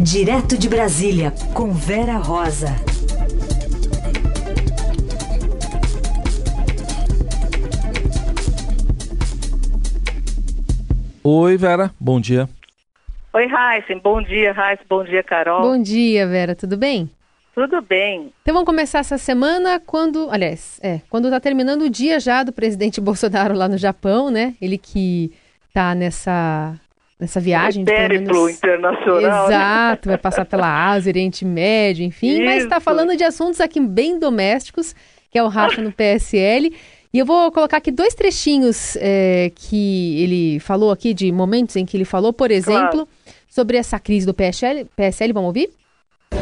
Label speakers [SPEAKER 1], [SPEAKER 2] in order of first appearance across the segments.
[SPEAKER 1] Direto de Brasília, com Vera Rosa.
[SPEAKER 2] Oi, Vera, bom dia.
[SPEAKER 3] Oi, Raíssen, bom dia, Raíssen, bom dia, Carol.
[SPEAKER 4] Bom dia, Vera, tudo bem?
[SPEAKER 3] Tudo bem.
[SPEAKER 4] Então vamos começar essa semana quando, aliás, é, quando está terminando o dia já do presidente Bolsonaro lá no Japão, né? Ele que está nessa nessa viagem
[SPEAKER 3] de menos... internacional.
[SPEAKER 4] Né? Exato, né? vai passar pela Ásia, Oriente Médio, enfim, tá Isso. mas está falando de assuntos aqui bem domésticos, que é o racha no PSL. E eu vou colocar aqui dois trechinhos é, que ele falou aqui, de momentos em que ele falou, por exemplo, claro. sobre essa crise do PSL. PSL, vamos ouvir?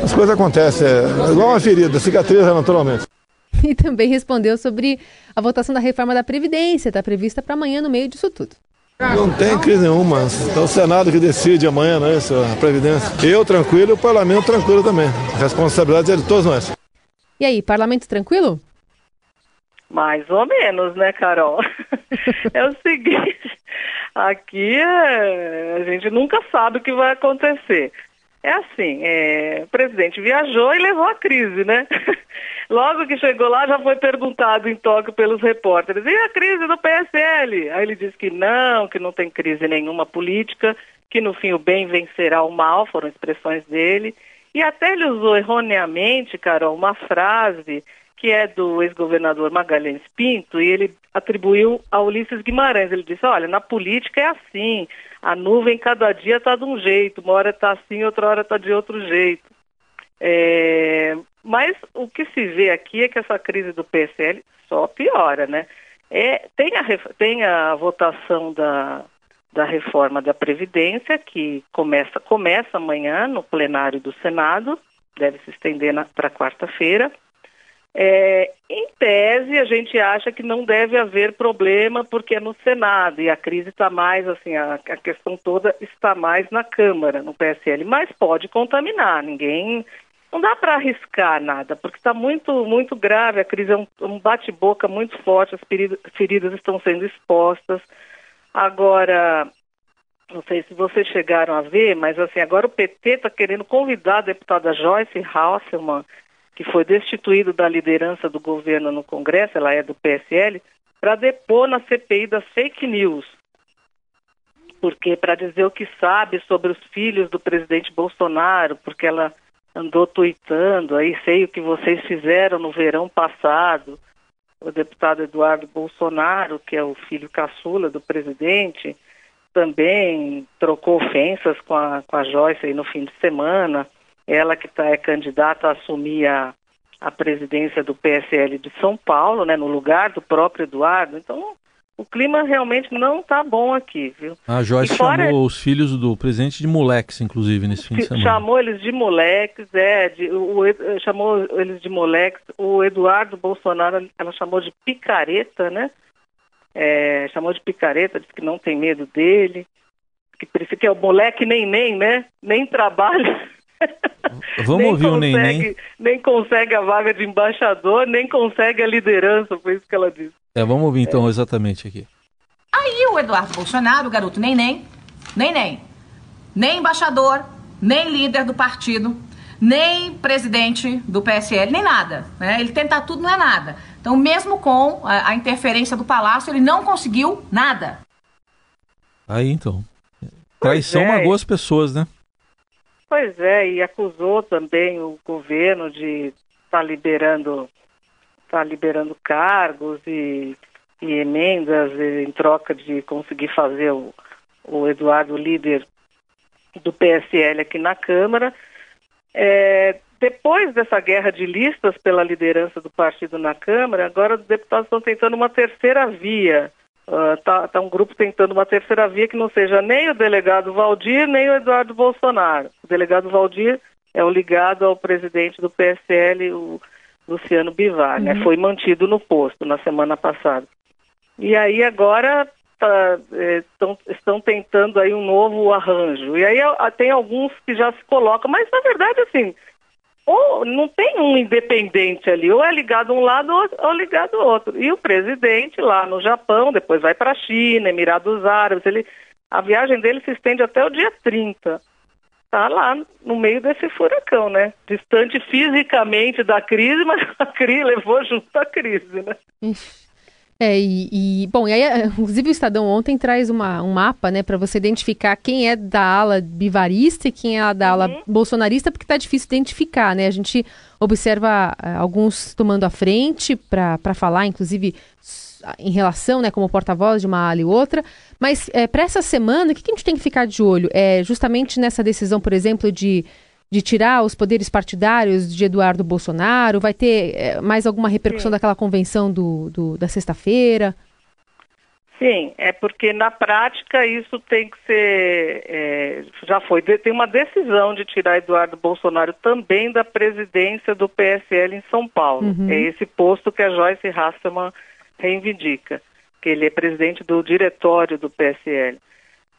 [SPEAKER 5] As coisas acontecem, é igual uma ferida, cicatriza naturalmente.
[SPEAKER 4] E também respondeu sobre a votação da reforma da Previdência, está prevista para amanhã no meio disso tudo.
[SPEAKER 5] Não tem crise nenhuma. É o Senado que decide amanhã, não é isso? A Previdência. Eu tranquilo e o Parlamento tranquilo também. A responsabilidade é de todos nós.
[SPEAKER 4] E aí, Parlamento tranquilo?
[SPEAKER 3] Mais ou menos, né, Carol? é o seguinte, aqui é, a gente nunca sabe o que vai acontecer. É assim, é, o presidente viajou e levou a crise, né? Logo que chegou lá, já foi perguntado em Tóquio pelos repórteres: e a crise do PSL? Aí ele disse que não, que não tem crise nenhuma política, que no fim o bem vencerá o mal, foram expressões dele. E até ele usou erroneamente, Carol, uma frase que é do ex-governador Magalhães Pinto, e ele atribuiu a Ulisses Guimarães. Ele disse: olha, na política é assim, a nuvem cada dia está de um jeito, uma hora está assim, outra hora está de outro jeito. É, mas o que se vê aqui é que essa crise do PSL só piora, né? É, tem, a, tem a votação da, da reforma da Previdência, que começa, começa amanhã no plenário do Senado, deve se estender para quarta-feira. É, em tese, a gente acha que não deve haver problema porque é no Senado e a crise está mais, assim, a, a, questão toda está mais na Câmara, no PSL, mas pode contaminar, ninguém não dá para arriscar nada, porque está muito, muito grave, a crise é um, um bate-boca muito forte, as feridas, estão sendo expostas. Agora, não sei se vocês chegaram a ver, mas assim, agora o PT está querendo convidar a deputada Joyce Hasselmann, que foi destituído da liderança do governo no Congresso, ela é do PSL, para depor na CPI das fake news. Porque para dizer o que sabe sobre os filhos do presidente Bolsonaro, porque ela andou tuitando, aí sei o que vocês fizeram no verão passado. O deputado Eduardo Bolsonaro, que é o filho caçula do presidente, também trocou ofensas com a, com a Joyce aí no fim de semana. Ela que tá, é candidata a assumir a, a presidência do PSL de São Paulo, né, no lugar do próprio Eduardo. Então, o clima realmente não está bom aqui, viu?
[SPEAKER 2] A Joyce fora... chamou os filhos do presidente de moleques, inclusive, nesse fim de semana.
[SPEAKER 3] Chamou eles de moleques, é, de, o, o, chamou eles de moleques. O Eduardo Bolsonaro, ela chamou de picareta, né? É, chamou de picareta, disse que não tem medo dele, que que é o moleque nem nem, né? Nem trabalha.
[SPEAKER 2] Vamos nem ouvir consegue, o Neném.
[SPEAKER 3] Nem consegue a vaga de embaixador, nem consegue a liderança, foi isso que ela disse.
[SPEAKER 2] É, vamos ouvir então é. exatamente aqui.
[SPEAKER 6] Aí o Eduardo Bolsonaro, o garoto nem nem, nem embaixador, nem líder do partido, nem presidente do PSL, nem nada. Né? Ele tentar tudo não é nada. Então, mesmo com a, a interferência do Palácio, ele não conseguiu nada.
[SPEAKER 2] Aí então. Traição é. magoou as pessoas, né?
[SPEAKER 3] Pois é, e acusou também o governo de estar tá liberando está liberando cargos e, e emendas em troca de conseguir fazer o, o Eduardo líder do PSL aqui na Câmara. É, depois dessa guerra de listas pela liderança do partido na Câmara, agora os deputados estão tentando uma terceira via. Está uh, tá um grupo tentando uma terceira via que não seja nem o delegado Valdir, nem o Eduardo Bolsonaro. O delegado Valdir é o ligado ao presidente do PSL, o Luciano Bivar, né? uhum. né? Foi mantido no posto na semana passada. E aí agora tá, é, tão, estão tentando aí um novo arranjo. E aí tem alguns que já se colocam, mas na verdade assim, ou não tem um independente ali, ou é ligado um lado ou, ligado ao outro. E o presidente lá no Japão, depois vai para a China, Emirados Árabes, ele, a viagem dele se estende até o dia 30. está lá no meio desse furacão, né? Distante fisicamente da crise, mas a crise levou junto a crise, né?
[SPEAKER 4] É, e, e, bom, e aí, inclusive o Estadão ontem traz uma, um mapa, né, para você identificar quem é da ala bivarista e quem é da ala uhum. bolsonarista, porque tá difícil identificar, né? A gente observa uh, alguns tomando a frente para falar, inclusive em relação, né, como porta-voz de uma ala e outra, mas é, para essa semana, o que, que a gente tem que ficar de olho? É justamente nessa decisão, por exemplo, de de tirar os poderes partidários de Eduardo Bolsonaro? Vai ter é, mais alguma repercussão Sim. daquela convenção do, do da sexta-feira?
[SPEAKER 3] Sim, é porque na prática isso tem que ser, é, já foi, tem uma decisão de tirar Eduardo Bolsonaro também da presidência do PSL em São Paulo. Uhum. É esse posto que a Joyce Hasselman reivindica, que ele é presidente do diretório do PSL.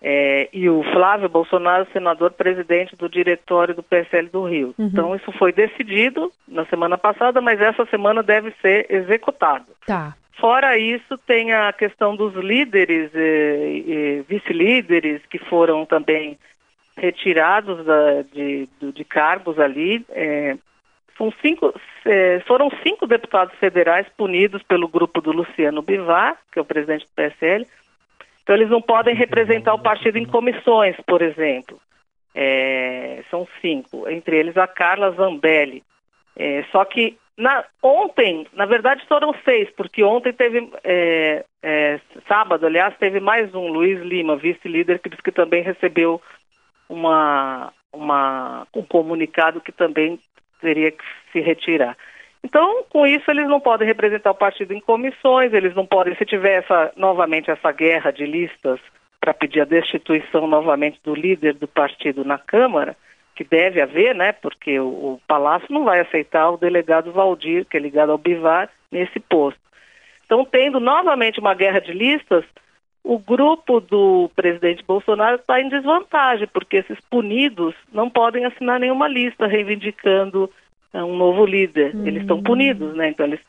[SPEAKER 3] É, e o Flávio Bolsonaro, senador presidente do diretório do PSL do Rio. Uhum. Então, isso foi decidido na semana passada, mas essa semana deve ser executado.
[SPEAKER 4] Tá.
[SPEAKER 3] Fora isso, tem a questão dos líderes e, e vice-líderes que foram também retirados da, de, de, cargos ali. É, são cinco, é, foram cinco deputados federais punidos pelo grupo do Luciano Bivar, que é o presidente do PSL, então, eles não podem representar o partido em comissões, por exemplo. É, são cinco, entre eles a Carla Zambelli. É, só que na, ontem, na verdade foram seis, porque ontem teve, é, é sábado, aliás, teve mais um, Luiz Lima, vice-líder, que disse que também recebeu uma, uma, um comunicado que também teria que se retirar. Então, com isso, eles não podem representar o partido em comissões, eles não podem, se tiver essa, novamente essa guerra de listas para pedir a destituição novamente do líder do partido na Câmara, que deve haver, né, porque o, o Palácio não vai aceitar o delegado Valdir, que é ligado ao Bivar, nesse posto. Então, tendo novamente uma guerra de listas, o grupo do presidente Bolsonaro está em desvantagem, porque esses punidos não podem assinar nenhuma lista reivindicando um novo líder. Uhum. Eles estão punidos, né? Então eles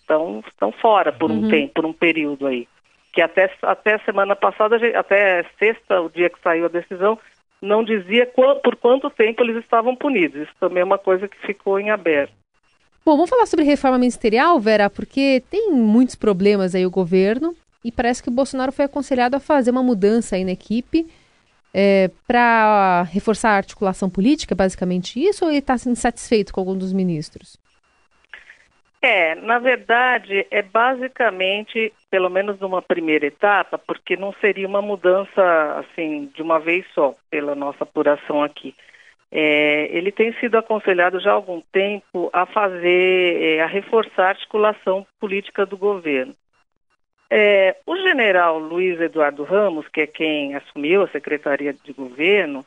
[SPEAKER 3] estão, estão fora por um uhum. tempo, por um período aí. Que até, até semana passada, até sexta, o dia que saiu a decisão, não dizia por quanto tempo eles estavam punidos. Isso também é uma coisa que ficou em aberto.
[SPEAKER 4] Bom, vamos falar sobre reforma ministerial, Vera, porque tem muitos problemas aí o governo e parece que o Bolsonaro foi aconselhado a fazer uma mudança aí na equipe é, para reforçar a articulação política, basicamente isso, ou ele está insatisfeito com algum dos ministros?
[SPEAKER 3] É, na verdade, é basicamente, pelo menos numa primeira etapa, porque não seria uma mudança assim de uma vez só, pela nossa apuração aqui. É, ele tem sido aconselhado já há algum tempo a fazer, é, a reforçar a articulação política do governo. É, o general Luiz Eduardo Ramos, que é quem assumiu a Secretaria de Governo,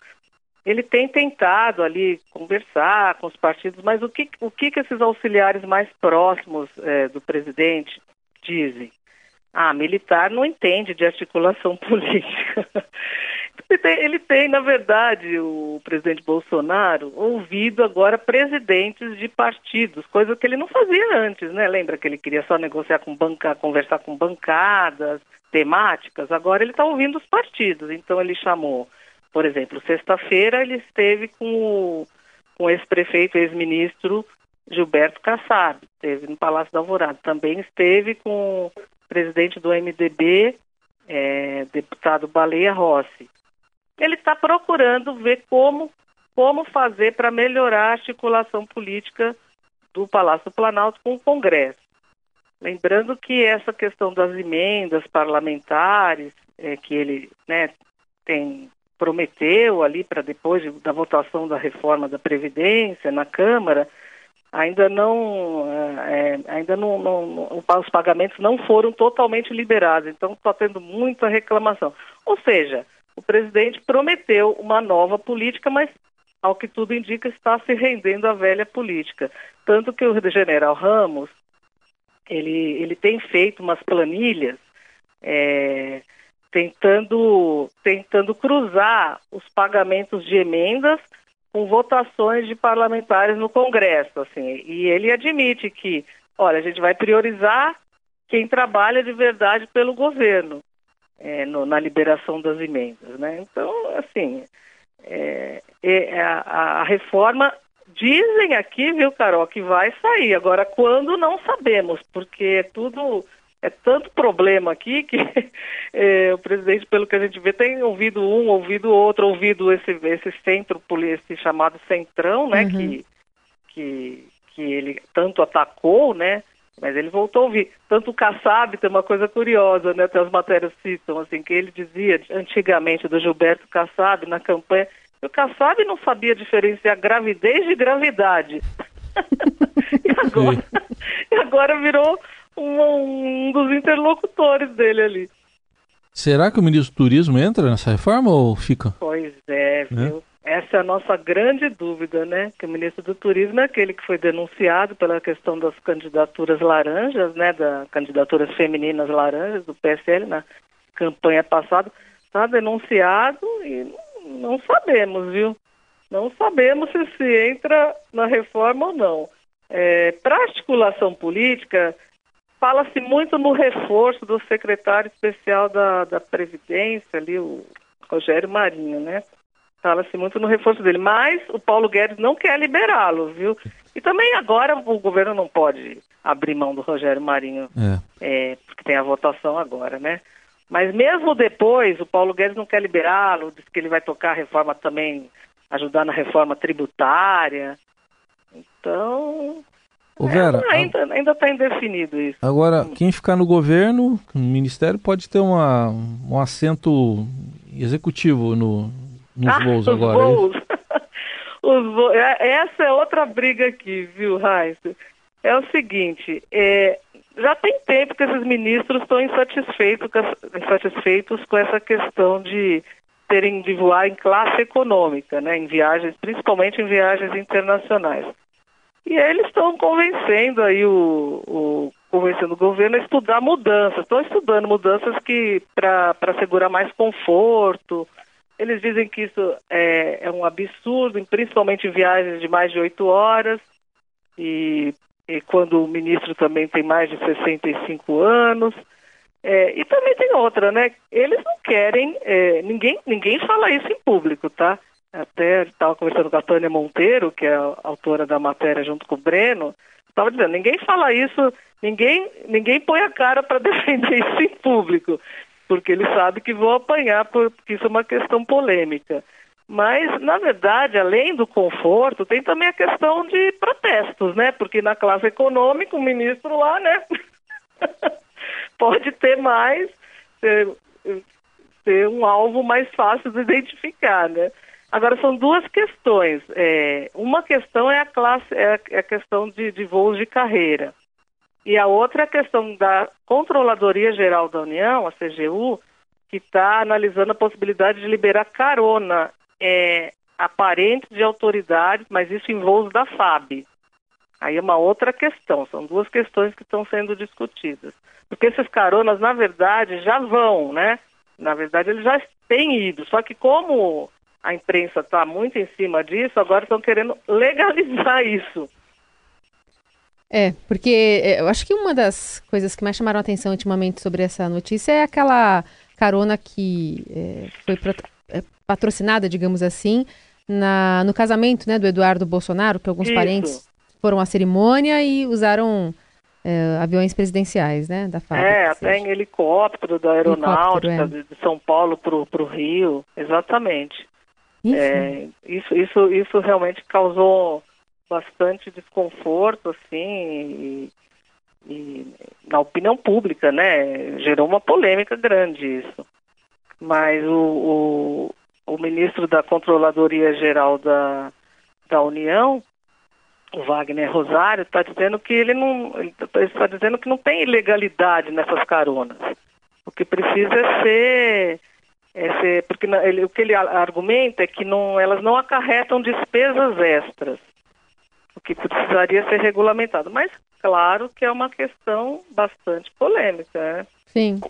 [SPEAKER 3] ele tem tentado ali conversar com os partidos, mas o que, o que, que esses auxiliares mais próximos é, do presidente dizem? Ah, militar não entende de articulação política. Ele tem, ele tem, na verdade, o presidente Bolsonaro ouvido agora presidentes de partidos, coisa que ele não fazia antes, né? Lembra que ele queria só negociar com banca, conversar com bancadas temáticas? Agora ele está ouvindo os partidos. Então ele chamou, por exemplo, sexta-feira ele esteve com o, com ex-prefeito, ex-ministro Gilberto Kassab, esteve no Palácio da Alvorada. Também esteve com o presidente do MDB, é, deputado Baleia Rossi ele está procurando ver como, como fazer para melhorar a articulação política do Palácio Planalto com o Congresso. Lembrando que essa questão das emendas parlamentares, é, que ele né, tem, prometeu ali para depois de, da votação da reforma da Previdência na Câmara, ainda não, é, é ainda não, não, os pagamentos não foram totalmente liberados, então está tendo muita reclamação. Ou seja, o presidente prometeu uma nova política, mas ao que tudo indica está se rendendo à velha política. Tanto que o general Ramos ele, ele tem feito umas planilhas é, tentando, tentando cruzar os pagamentos de emendas com votações de parlamentares no Congresso, assim, e ele admite que, olha, a gente vai priorizar quem trabalha de verdade pelo governo é, no, na liberação das emendas, né? Então, assim, é, é, a, a reforma dizem aqui, viu, Carol, que vai sair. Agora, quando não sabemos, porque é tudo é tanto problema aqui que é, o presidente, pelo que a gente vê, tem ouvido um, ouvido outro, ouvido esse, esse centro, esse chamado centrão, né, uhum. que, que, que ele tanto atacou, né, mas ele voltou a ouvir. Tanto o Kassab tem uma coisa curiosa, né, até as matérias citam, assim, que ele dizia antigamente do Gilberto Kassab na campanha, que o Kassab não sabia diferenciar gravidez de gravidade. e, agora, e agora virou um, um dos interlocutores dele ali.
[SPEAKER 2] Será que o ministro do Turismo entra nessa reforma ou fica?
[SPEAKER 3] Pois é, é? viu? É? Essa é a nossa grande dúvida, né? Que o ministro do Turismo é aquele que foi denunciado pela questão das candidaturas laranjas, né? Das candidaturas femininas laranjas do PSL na campanha passada. Está denunciado e não sabemos, viu? Não sabemos se se entra na reforma ou não. É, Para articulação política, fala-se muito no reforço do secretário especial da, da Previdência, ali, o Rogério Marinho, né? Fala-se muito no reforço dele, mas o Paulo Guedes não quer liberá-lo, viu? E também agora o governo não pode abrir mão do Rogério Marinho, é. É, porque tem a votação agora, né? Mas mesmo depois, o Paulo Guedes não quer liberá-lo, diz que ele vai tocar a reforma também, ajudar na reforma tributária. Então,
[SPEAKER 2] Ô Vera,
[SPEAKER 3] é, ainda está indefinido isso.
[SPEAKER 2] Agora, quem ficar no governo, no ministério, pode ter uma, um assento executivo no, nos ah, voos agora. Voos.
[SPEAKER 3] os voos. É, essa é outra briga aqui, viu, Raíssa? É o seguinte, é, já tem tempo que esses ministros estão insatisfeitos, insatisfeitos com essa questão de terem de voar em classe econômica, né, em viagens, principalmente em viagens internacionais. E eles estão convencendo aí o, o, convencendo o governo a estudar mudanças. Estão estudando mudanças que para assegurar mais conforto. Eles dizem que isso é, é um absurdo, principalmente em viagens de mais de oito horas. E, e, quando o ministro também tem mais de 65 anos. É, e também tem outra, né? Eles não querem, é, ninguém, ninguém fala isso em público, tá? até estava conversando com a Tânia Monteiro, que é a autora da matéria junto com o Breno, estava dizendo, ninguém fala isso, ninguém, ninguém põe a cara para defender isso em público, porque eles sabem que vão apanhar, porque isso é uma questão polêmica. Mas, na verdade, além do conforto, tem também a questão de protestos, né? Porque na classe econômica, o ministro lá, né? pode ter mais, ser um alvo mais fácil de identificar, né? Agora, são duas questões. É, uma questão é a classe, é a, é a questão de, de, voos de carreira. E a outra é a questão da Controladoria Geral da União, a CGU, que está analisando a possibilidade de liberar carona é, aparente de autoridades, mas isso em voos da FAB. Aí é uma outra questão, são duas questões que estão sendo discutidas. Porque esses caronas, na verdade, já vão, né? Na verdade, eles já têm ido, só que como a imprensa está muito em cima disso, agora estão querendo legalizar isso.
[SPEAKER 4] É, porque é, eu acho que uma das coisas que mais chamaram a atenção ultimamente sobre essa notícia é aquela carona que é, foi é, patrocinada, digamos assim, na, no casamento né, do Eduardo Bolsonaro, que alguns Isso. parentes foram à cerimônia e usaram é, aviões presidenciais, né, da fábrica.
[SPEAKER 3] É, até em helicóptero da aeronáutica helicóptero, é. de São Paulo para o Rio, exatamente. É, isso, isso, isso realmente causou bastante desconforto, assim, e, e, na opinião pública, né? Gerou uma polêmica grande isso. Mas o, o, o ministro da Controladoria Geral da, da União, o Wagner Rosário, está dizendo que ele não. Está dizendo que não tem ilegalidade nessas caronas. O que precisa é ser esse, porque ele, o que ele argumenta é que não, elas não acarretam despesas extras, que precisaria ser regulamentado. Mas, claro que é uma questão bastante polêmica. Né?
[SPEAKER 4] Sim.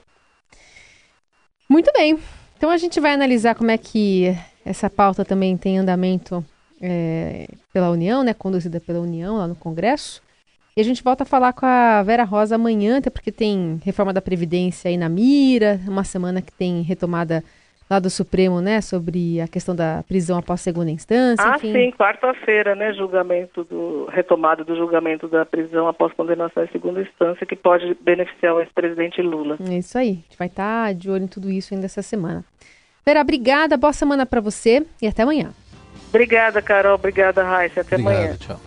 [SPEAKER 4] Muito bem. Então a gente vai analisar como é que essa pauta também tem andamento é, pela União, né, conduzida pela União lá no Congresso. E a gente volta a falar com a Vera Rosa amanhã, até porque tem reforma da Previdência aí na mira, uma semana que tem retomada lá do Supremo, né, sobre a questão da prisão após segunda instância.
[SPEAKER 3] Ah,
[SPEAKER 4] enfim.
[SPEAKER 3] sim, quarta-feira, né, julgamento do retomada do julgamento da prisão após condenação em segunda instância, que pode beneficiar o ex-presidente Lula.
[SPEAKER 4] É isso aí. A gente vai estar de olho em tudo isso ainda essa semana. Vera, obrigada, boa semana para você e até amanhã.
[SPEAKER 3] Obrigada, Carol. Obrigada, Raíssa. Até
[SPEAKER 2] Obrigado,
[SPEAKER 3] amanhã.
[SPEAKER 2] tchau.